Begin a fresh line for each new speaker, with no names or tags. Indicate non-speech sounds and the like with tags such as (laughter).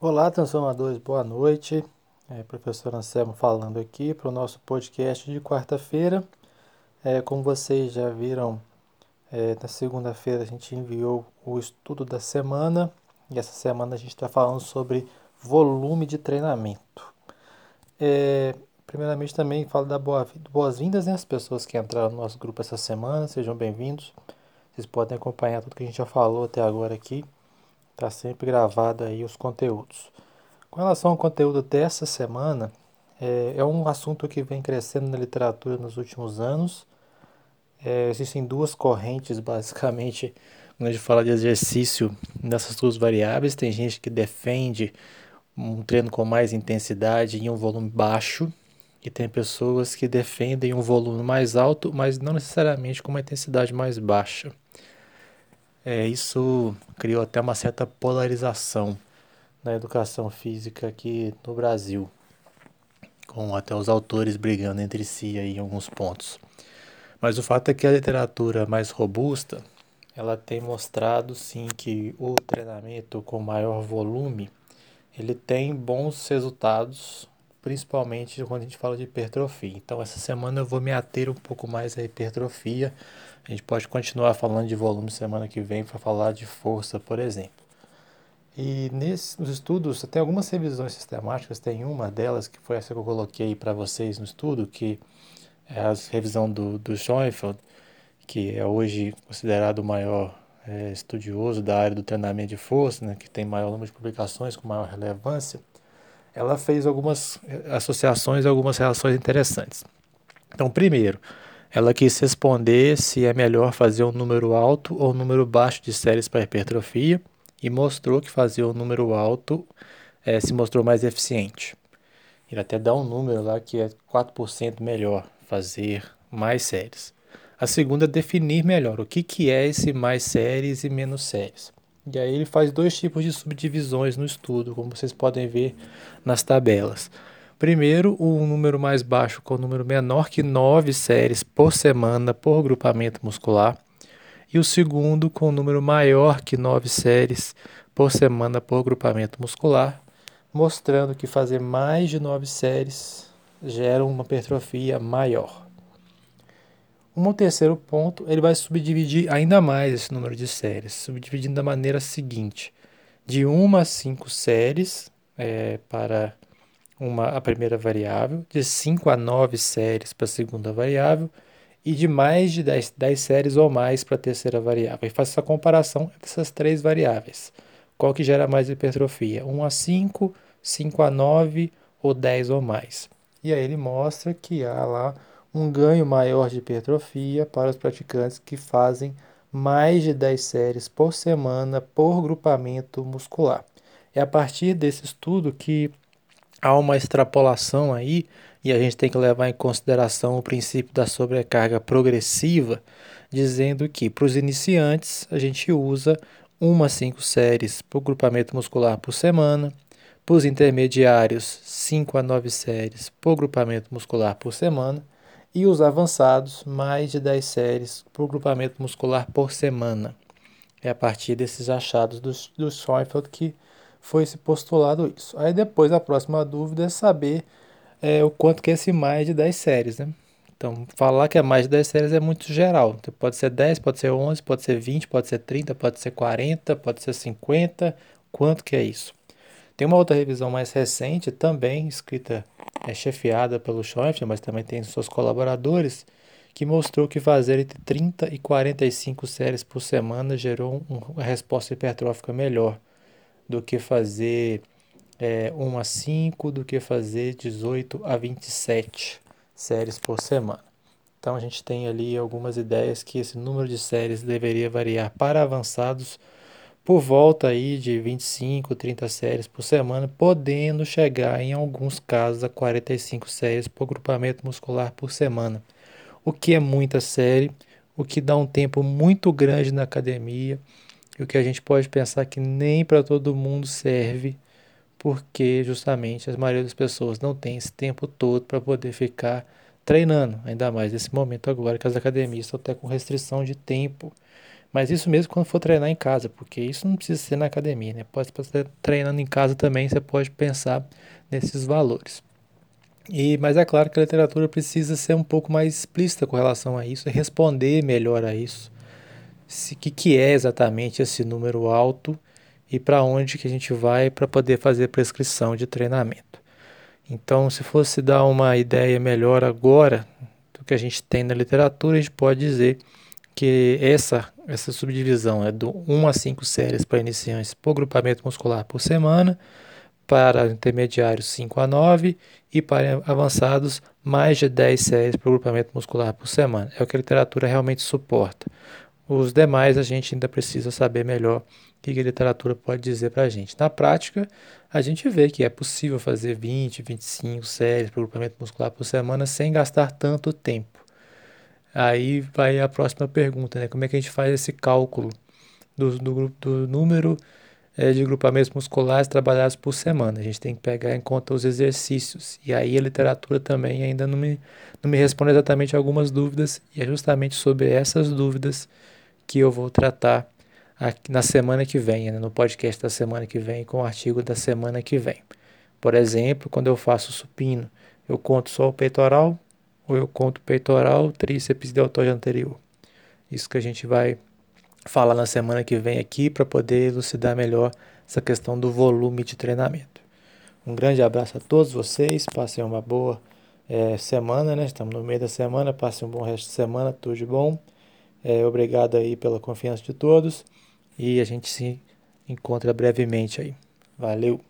Olá, transformadores, boa noite. É, professor Anselmo falando aqui para o nosso podcast de quarta-feira. É, como vocês já viram, é, na segunda-feira a gente enviou o estudo da semana e essa semana a gente está falando sobre volume de treinamento. É, primeiramente também falo da boas-vindas né, às pessoas que entraram no nosso grupo essa semana, sejam bem-vindos. Vocês podem acompanhar tudo que a gente já falou até agora aqui Está sempre gravado aí os conteúdos. Com relação ao conteúdo dessa semana, é, é um assunto que vem crescendo na literatura nos últimos anos. É, existem duas correntes, (laughs) basicamente, quando a gente fala de exercício nessas duas variáveis. Tem gente que defende um treino com mais intensidade em um volume baixo, e tem pessoas que defendem um volume mais alto, mas não necessariamente com uma intensidade mais baixa. É, isso criou até uma certa polarização na educação física aqui no Brasil, com até os autores brigando entre si aí em alguns pontos. Mas o fato é que a literatura mais robusta, ela tem mostrado sim que o treinamento com maior volume, ele tem bons resultados, principalmente quando a gente fala de hipertrofia. Então essa semana eu vou me ater um pouco mais à hipertrofia a gente pode continuar falando de volume semana que vem para falar de força, por exemplo. E nesses nos estudos, tem algumas revisões sistemáticas, tem uma delas que foi essa que eu coloquei para vocês no estudo, que é a revisão do, do Schoenfeld, que é hoje considerado o maior é, estudioso da área do treinamento de força, né, que tem maior número de publicações com maior relevância, ela fez algumas associações, algumas relações interessantes. Então, primeiro, ela quis responder se é melhor fazer um número alto ou um número baixo de séries para hipertrofia e mostrou que fazer um número alto é, se mostrou mais eficiente. Ele até dá um número lá que é 4% melhor fazer mais séries. A segunda é definir melhor o que, que é esse mais séries e menos séries. E aí ele faz dois tipos de subdivisões no estudo, como vocês podem ver nas tabelas. Primeiro, o número mais baixo com o número menor que 9 séries por semana por grupamento muscular. E o segundo, com o número maior que 9 séries por semana por grupamento muscular, mostrando que fazer mais de 9 séries gera uma hipertrofia maior. Um terceiro ponto, ele vai subdividir ainda mais esse número de séries, subdividindo da maneira seguinte: de 1 a 5 séries é, para uma, a primeira variável, de 5 a 9 séries para a segunda variável e de mais de 10, 10 séries ou mais para a terceira variável. E faço essa comparação dessas três variáveis. Qual que gera mais hipertrofia? 1 a 5, 5 a 9 ou 10 ou mais. E aí ele mostra que há lá um ganho maior de hipertrofia para os praticantes que fazem mais de 10 séries por semana por grupamento muscular. É a partir desse estudo que há uma extrapolação aí e a gente tem que levar em consideração o princípio da sobrecarga progressiva, dizendo que para os iniciantes a gente usa uma a cinco séries por grupamento muscular por semana, para os intermediários 5 a 9 séries por grupamento muscular por semana e os avançados mais de 10 séries por grupamento muscular por semana. É a partir desses achados do, do Schoenfeld que foi se postulado isso. Aí depois a próxima dúvida é saber é, o quanto que é esse mais de 10 séries, né? Então, falar que é mais de 10 séries é muito geral. Então, pode ser 10, pode ser 11, pode ser 20, pode ser 30, pode ser 40, pode ser 50. Quanto que é isso? Tem uma outra revisão mais recente, também escrita, é chefiada pelo Schoenfeld, mas também tem seus colaboradores, que mostrou que fazer entre 30 e 45 séries por semana gerou uma resposta hipertrófica melhor do que fazer é, 1 a 5, do que fazer 18 a 27 séries por semana. Então a gente tem ali algumas ideias que esse número de séries deveria variar para avançados por volta aí de 25, 30 séries por semana, podendo chegar em alguns casos a 45 séries por grupamento muscular por semana, o que é muita série, o que dá um tempo muito grande na academia e o que a gente pode pensar que nem para todo mundo serve, porque justamente a maioria das pessoas não tem esse tempo todo para poder ficar treinando, ainda mais nesse momento agora que as academias estão até com restrição de tempo Mas isso mesmo quando for treinar em casa, porque isso não precisa ser na academia, né? Pode estar treinando em casa também, você pode pensar nesses valores. E, mas é claro que a literatura precisa ser um pouco mais explícita com relação a isso, responder melhor a isso. O que, que é exatamente esse número alto e para onde que a gente vai para poder fazer prescrição de treinamento. Então, se fosse dar uma ideia melhor agora do que a gente tem na literatura, a gente pode dizer que essa, essa subdivisão é do 1 a 5 séries para iniciantes por grupamento muscular por semana, para intermediários 5 a 9 e para avançados mais de 10 séries por grupamento muscular por semana. É o que a literatura realmente suporta. Os demais a gente ainda precisa saber melhor o que a literatura pode dizer para a gente. Na prática, a gente vê que é possível fazer 20, 25 séries por grupamento muscular por semana sem gastar tanto tempo. Aí vai a próxima pergunta, né? Como é que a gente faz esse cálculo do, do, do número é, de grupamentos musculares trabalhados por semana. A gente tem que pegar em conta os exercícios. E aí a literatura também ainda não me, não me responde exatamente algumas dúvidas, e é justamente sobre essas dúvidas que eu vou tratar aqui na semana que vem, né, no podcast da semana que vem, com o artigo da semana que vem. Por exemplo, quando eu faço supino, eu conto só o peitoral ou eu conto peitoral, tríceps e deltoide anterior. Isso que a gente vai falar na semana que vem aqui para poder elucidar melhor essa questão do volume de treinamento. Um grande abraço a todos vocês, passem uma boa é, semana, né? Estamos no meio da semana, passem um bom resto de semana, tudo de bom. É, obrigado aí pela confiança de todos e a gente se encontra brevemente aí. Valeu!